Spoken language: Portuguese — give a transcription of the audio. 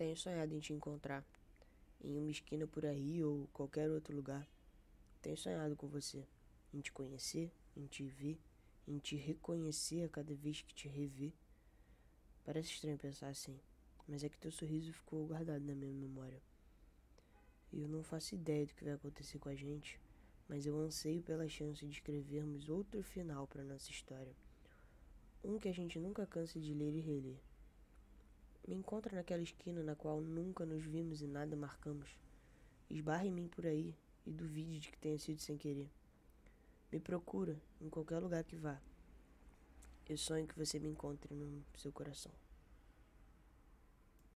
Tenho sonhado em te encontrar, em uma esquina por aí ou qualquer outro lugar. Tenho sonhado com você, em te conhecer, em te ver, em te reconhecer a cada vez que te rever. Parece estranho pensar assim, mas é que teu sorriso ficou guardado na minha memória. E eu não faço ideia do que vai acontecer com a gente, mas eu anseio pela chance de escrevermos outro final para nossa história. Um que a gente nunca canse de ler e reler. Me encontra naquela esquina na qual nunca nos vimos e nada marcamos. Esbarre em mim por aí e duvide de que tenha sido sem querer. Me procura em qualquer lugar que vá. Eu sonho que você me encontre no seu coração.